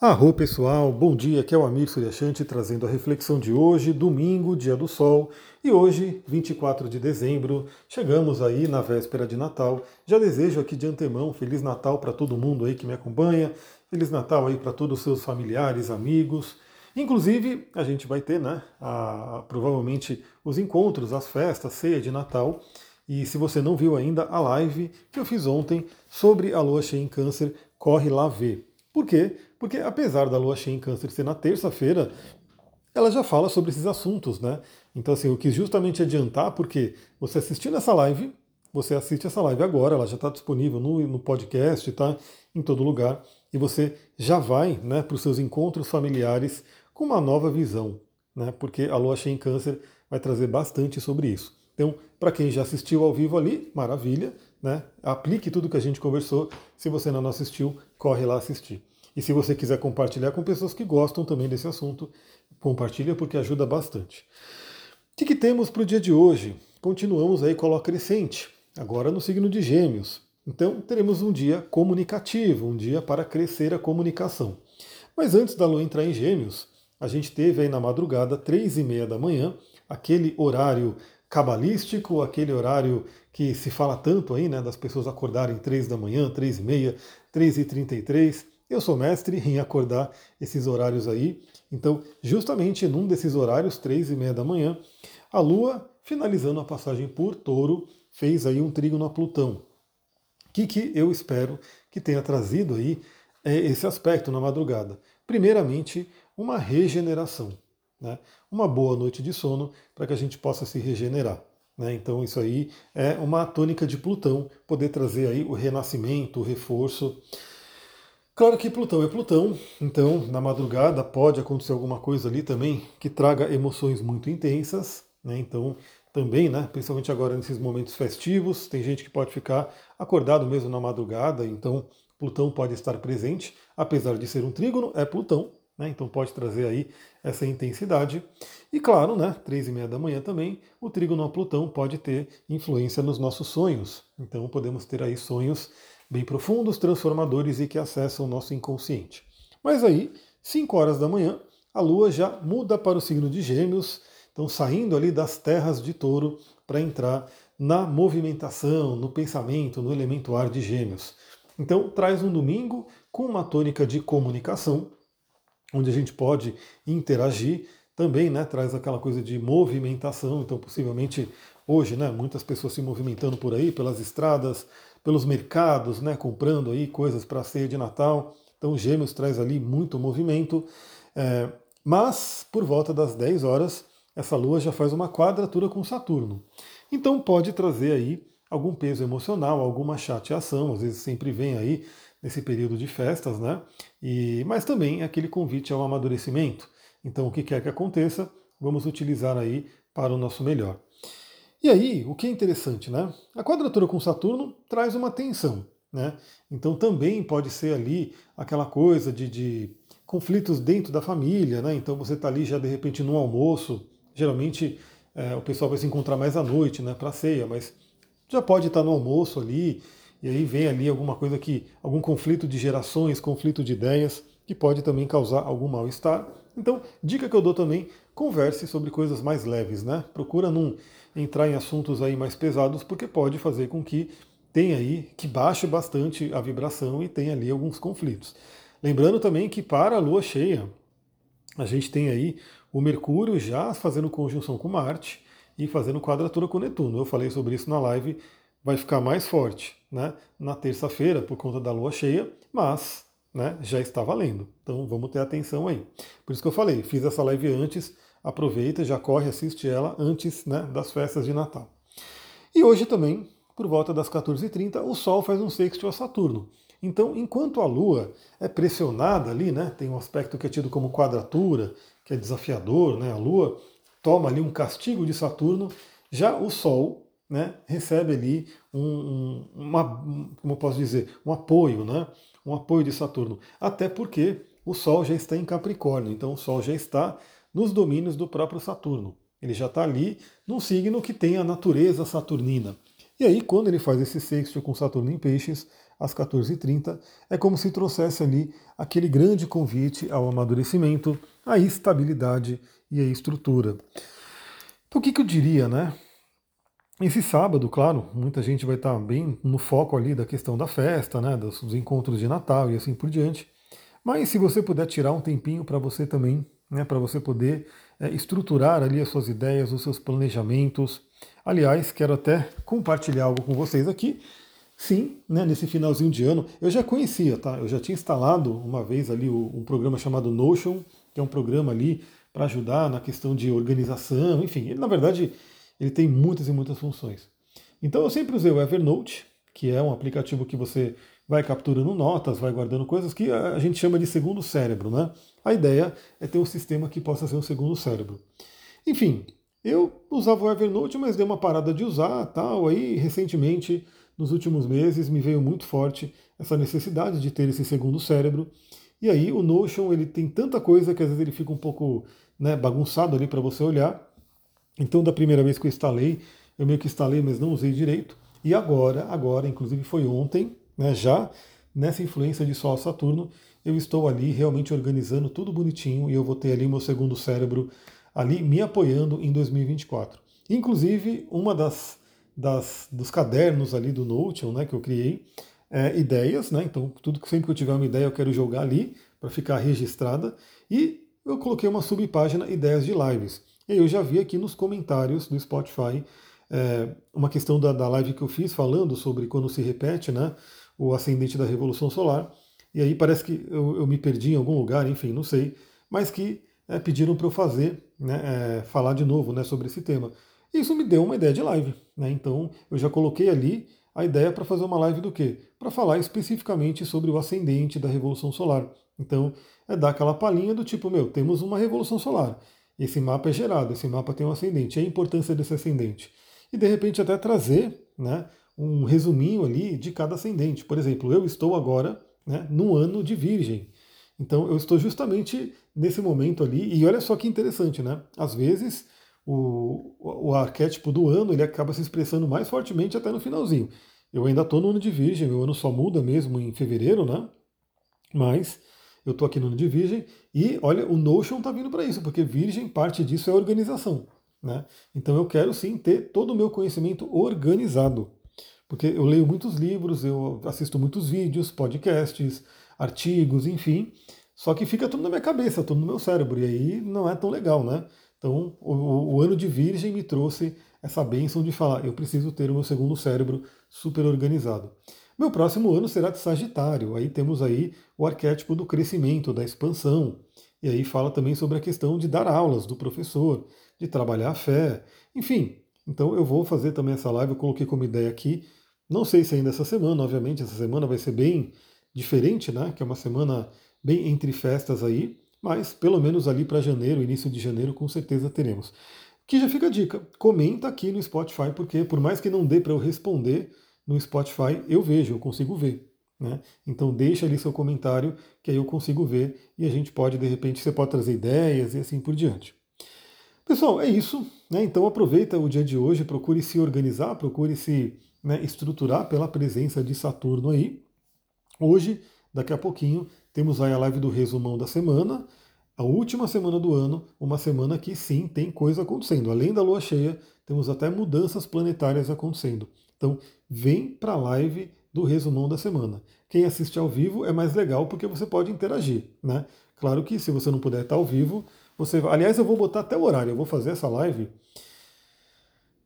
Arro pessoal, bom dia, aqui é o Amir Suryashanti trazendo a reflexão de hoje, domingo, dia do sol, e hoje, 24 de dezembro, chegamos aí na véspera de Natal. Já desejo aqui de antemão Feliz Natal para todo mundo aí que me acompanha, Feliz Natal aí para todos os seus familiares, amigos. Inclusive, a gente vai ter, né, a, provavelmente os encontros, as festas, ceia de Natal. E se você não viu ainda a live que eu fiz ontem sobre a lua cheia em câncer, corre lá ver. Por quê? Porque apesar da lua cheia em câncer ser na terça-feira, ela já fala sobre esses assuntos, né? Então, assim, eu quis justamente adiantar, porque você assistindo essa live, você assiste essa live agora, ela já está disponível no, no podcast, tá? Em todo lugar, e você já vai né, para os seus encontros familiares com uma nova visão, né? Porque a lua cheia em câncer vai trazer bastante sobre isso. Então, para quem já assistiu ao vivo ali, maravilha, né? Aplique tudo que a gente conversou. Se você não assistiu, corre lá assistir. E se você quiser compartilhar com pessoas que gostam também desse assunto, compartilha porque ajuda bastante. O que, que temos para o dia de hoje? Continuamos aí com a lua crescente, agora no signo de Gêmeos. Então teremos um dia comunicativo, um dia para crescer a comunicação. Mas antes da lua entrar em Gêmeos, a gente teve aí na madrugada, três e meia da manhã, aquele horário cabalístico, aquele horário que se fala tanto aí, né, das pessoas acordarem três da manhã, três e meia, três e trinta e três. Eu sou mestre em acordar esses horários aí. Então, justamente num desses horários, três e meia da manhã, a Lua, finalizando a passagem por Touro, fez aí um trígono a Plutão. O que, que eu espero que tenha trazido aí é, esse aspecto na madrugada? Primeiramente, uma regeneração. Né? Uma boa noite de sono para que a gente possa se regenerar. Né? Então, isso aí é uma tônica de Plutão, poder trazer aí o renascimento, o reforço. Claro que Plutão é Plutão, então na madrugada pode acontecer alguma coisa ali também que traga emoções muito intensas, né? Então também, né, principalmente agora nesses momentos festivos, tem gente que pode ficar acordado mesmo na madrugada, então Plutão pode estar presente, apesar de ser um trígono, é Plutão, né? Então pode trazer aí essa intensidade. E claro, né, três e meia da manhã também, o trígono a Plutão pode ter influência nos nossos sonhos. Então podemos ter aí sonhos bem profundos, transformadores e que acessam o nosso inconsciente. Mas aí, 5 horas da manhã, a Lua já muda para o signo de Gêmeos, então saindo ali das terras de Touro para entrar na movimentação, no pensamento, no elemento ar de Gêmeos. Então traz um domingo com uma tônica de comunicação, onde a gente pode interagir, também né, traz aquela coisa de movimentação, então possivelmente hoje, né, muitas pessoas se movimentando por aí, pelas estradas, pelos mercados, né, comprando aí coisas para a ceia de Natal. Então Gêmeos traz ali muito movimento. É, mas por volta das 10 horas, essa lua já faz uma quadratura com Saturno. Então pode trazer aí algum peso emocional, alguma chateação, às vezes sempre vem aí nesse período de festas, né? E, mas também aquele convite ao amadurecimento. Então o que quer que aconteça, vamos utilizar aí para o nosso melhor. E aí, o que é interessante, né? A quadratura com Saturno traz uma tensão, né? Então também pode ser ali aquela coisa de, de conflitos dentro da família, né? Então você está ali já de repente no almoço, geralmente é, o pessoal vai se encontrar mais à noite, né, para ceia, mas já pode estar tá no almoço ali, e aí vem ali alguma coisa que, algum conflito de gerações, conflito de ideias, que pode também causar algum mal-estar. Então, dica que eu dou também, converse sobre coisas mais leves, né? Procura não entrar em assuntos aí mais pesados, porque pode fazer com que tenha aí, que baixe bastante a vibração e tenha ali alguns conflitos. Lembrando também que para a lua cheia, a gente tem aí o Mercúrio já fazendo conjunção com Marte e fazendo quadratura com Netuno. Eu falei sobre isso na live, vai ficar mais forte né, na terça-feira por conta da lua cheia, mas né, já está valendo. Então vamos ter atenção aí. Por isso que eu falei, fiz essa live antes aproveita, já corre, assiste ela antes né, das festas de Natal. E hoje também, por volta das 14h30, o Sol faz um sexto a Saturno. Então, enquanto a Lua é pressionada ali, né, tem um aspecto que é tido como quadratura, que é desafiador, né, a Lua toma ali um castigo de Saturno, já o Sol né, recebe ali um, um, uma, como posso dizer, um apoio, né, um apoio de Saturno. Até porque o Sol já está em Capricórnio, então o Sol já está nos domínios do próprio Saturno. Ele já está ali num signo que tem a natureza saturnina. E aí, quando ele faz esse sexto com Saturno em Peixes, às 14h30, é como se trouxesse ali aquele grande convite ao amadurecimento, à estabilidade e à estrutura. Então o que, que eu diria, né? Esse sábado, claro, muita gente vai estar bem no foco ali da questão da festa, né, dos, encontros de Natal e assim por diante. Mas se você puder tirar um tempinho para você também, né, para você poder é, estruturar ali as suas ideias, os seus planejamentos. Aliás, quero até compartilhar algo com vocês aqui. Sim, né, nesse finalzinho de ano, eu já conhecia, tá? Eu já tinha instalado uma vez ali um programa chamado Notion, que é um programa ali para ajudar na questão de organização, enfim, ele, na verdade ele tem muitas e muitas funções. Então eu sempre usei o Evernote, que é um aplicativo que você vai capturando notas, vai guardando coisas que a gente chama de segundo cérebro, né? A ideia é ter um sistema que possa ser um segundo cérebro. Enfim, eu usava o Evernote, mas dei uma parada de usar, tal. Aí recentemente, nos últimos meses, me veio muito forte essa necessidade de ter esse segundo cérebro. E aí o Notion ele tem tanta coisa que às vezes ele fica um pouco né, bagunçado ali para você olhar. Então, da primeira vez que eu instalei, eu meio que instalei, mas não usei direito. E agora, agora, inclusive foi ontem, né, já nessa influência de Sol Saturno, eu estou ali realmente organizando tudo bonitinho e eu vou ter ali meu segundo cérebro ali me apoiando em 2024. Inclusive, uma das, das dos cadernos ali do Notion, né, que eu criei, é ideias, né? Então, tudo que sempre que eu tiver uma ideia, eu quero jogar ali para ficar registrada. E eu coloquei uma subpágina ideias de lives. E eu já vi aqui nos comentários do Spotify é, uma questão da, da live que eu fiz falando sobre quando se repete, né? O ascendente da Revolução Solar. E aí parece que eu, eu me perdi em algum lugar, enfim, não sei. Mas que é, pediram para eu fazer, né, é, falar de novo né, sobre esse tema. Isso me deu uma ideia de live. Né? Então eu já coloquei ali a ideia para fazer uma live do quê? Para falar especificamente sobre o ascendente da Revolução Solar. Então é dar aquela palhinha do tipo, meu, temos uma Revolução Solar. Esse mapa é gerado, esse mapa tem um ascendente, é a importância desse ascendente. E de repente até trazer né, um resuminho ali de cada ascendente. Por exemplo, eu estou agora né, no ano de Virgem. Então eu estou justamente nesse momento ali, e olha só que interessante, né? Às vezes o, o, arquétipo do ano ele acaba se expressando mais fortemente até no finalzinho. Eu ainda estou no ano de Virgem, meu ano só muda mesmo em fevereiro, né? Mas eu estou aqui no ano de Virgem e olha, o Notion está vindo para isso, porque Virgem, parte disso é organização. Né? Então eu quero sim ter todo o meu conhecimento organizado. Porque eu leio muitos livros, eu assisto muitos vídeos, podcasts, artigos, enfim. Só que fica tudo na minha cabeça, tudo no meu cérebro. E aí não é tão legal, né? Então o, o ano de Virgem me trouxe essa bênção de falar, eu preciso ter o meu segundo cérebro super organizado. Meu próximo ano será de Sagitário. Aí temos aí o arquétipo do crescimento, da expansão. E aí fala também sobre a questão de dar aulas do professor, de trabalhar a fé. Enfim, então eu vou fazer também essa live, eu coloquei como ideia aqui. Não sei se ainda essa semana, obviamente, essa semana vai ser bem diferente, né? Que é uma semana bem entre festas aí, mas pelo menos ali para janeiro, início de janeiro, com certeza teremos. Que já fica a dica, comenta aqui no Spotify, porque por mais que não dê para eu responder, no Spotify eu vejo, eu consigo ver. Né? Então deixa ali seu comentário que aí eu consigo ver e a gente pode, de repente, você pode trazer ideias e assim por diante. Pessoal, é isso. Né? Então aproveita o dia de hoje, procure se organizar, procure se né, estruturar pela presença de Saturno aí. Hoje, daqui a pouquinho, temos aí a live do resumão da semana, a última semana do ano, uma semana que sim tem coisa acontecendo. Além da lua cheia, temos até mudanças planetárias acontecendo. Então, vem para a live do resumão da semana. Quem assiste ao vivo é mais legal porque você pode interagir, né? Claro que se você não puder estar ao vivo, você. Aliás, eu vou botar até o horário. Eu vou fazer essa live.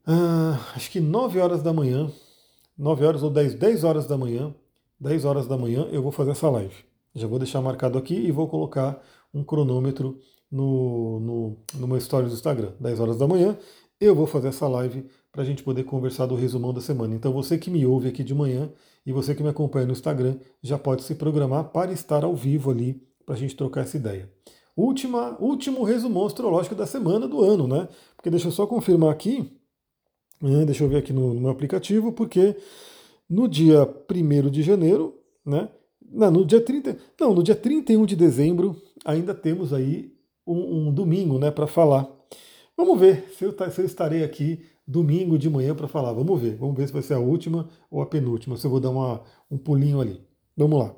Ah, acho que 9 horas da manhã. 9 horas ou 10, 10 horas da manhã. 10 horas da manhã eu vou fazer essa live. Já vou deixar marcado aqui e vou colocar um cronômetro no, no, no meu do Instagram. 10 horas da manhã eu vou fazer essa live para a gente poder conversar do resumão da semana. Então você que me ouve aqui de manhã e você que me acompanha no Instagram já pode se programar para estar ao vivo ali para a gente trocar essa ideia. Última, último resumão astrológico da semana do ano, né? Porque deixa eu só confirmar aqui, né? deixa eu ver aqui no, no meu aplicativo, porque no dia 1 de janeiro, né? Não, no dia 30, não, no dia 31 de dezembro ainda temos aí um, um domingo, né, para falar Vamos ver se eu, se eu estarei aqui domingo de manhã para falar. Vamos ver, vamos ver se vai ser a última ou a penúltima, se eu vou dar uma, um pulinho ali. Vamos lá.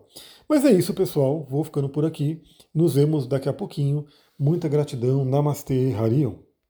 Mas é isso, pessoal. Vou ficando por aqui. Nos vemos daqui a pouquinho. Muita gratidão. Namastê, Harion.